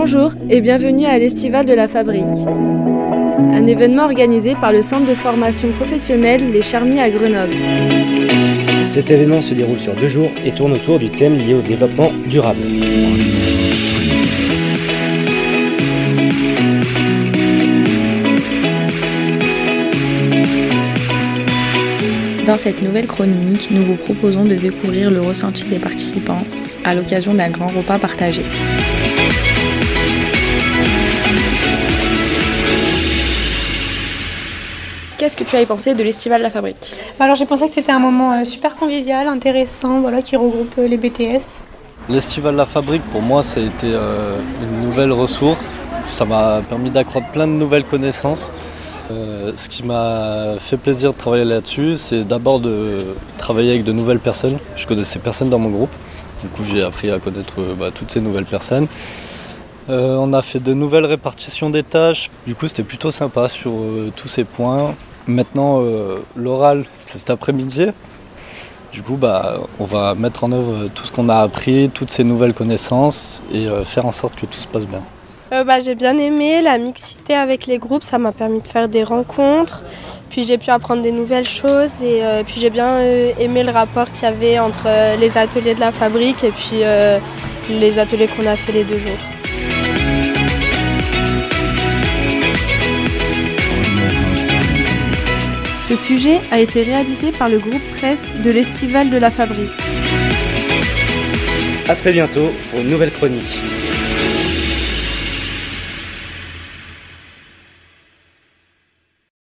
Bonjour et bienvenue à l'Estival de la Fabrique. Un événement organisé par le centre de formation professionnelle Les Charmis à Grenoble. Cet événement se déroule sur deux jours et tourne autour du thème lié au développement durable. Dans cette nouvelle chronique, nous vous proposons de découvrir le ressenti des participants à l'occasion d'un grand repas partagé. Qu'est-ce que tu as pensé de l'Estival La Fabrique? Alors j'ai pensé que c'était un moment euh, super convivial, intéressant, voilà, qui regroupe euh, les BTS. L'Estival La Fabrique, pour moi, ça a été euh, une nouvelle ressource. Ça m'a permis d'accroître plein de nouvelles connaissances. ce qui m'a fait plaisir de travailler là-dessus, c'est d'abord de travailler avec de nouvelles personnes. Je connaissais personne dans mon groupe. Du coup, j'ai appris à connaître bah, toutes ces nouvelles personnes. On a fait de nouvelles répartitions des tâches. Du coup, c'était plutôt sympa sur tous ces points. Maintenant, euh, l'oral, c'est cet après-midi. Du coup, bah, on va mettre en œuvre tout ce qu'on a appris, toutes ces nouvelles connaissances et euh, faire en sorte que tout se passe bien. Euh, bah, j'ai bien aimé la mixité avec les groupes, ça m'a permis de faire des rencontres, puis j'ai pu apprendre des nouvelles choses et puis j'ai bien aimé le rapport qu'il y avait entre les ateliers de la fabrique et puis les ateliers qu'on a fait les deux jours. Ce sujet a été réalisé par le groupe presse de l'Estival de la Fabrique. A très bientôt pour une nouvelle chronique.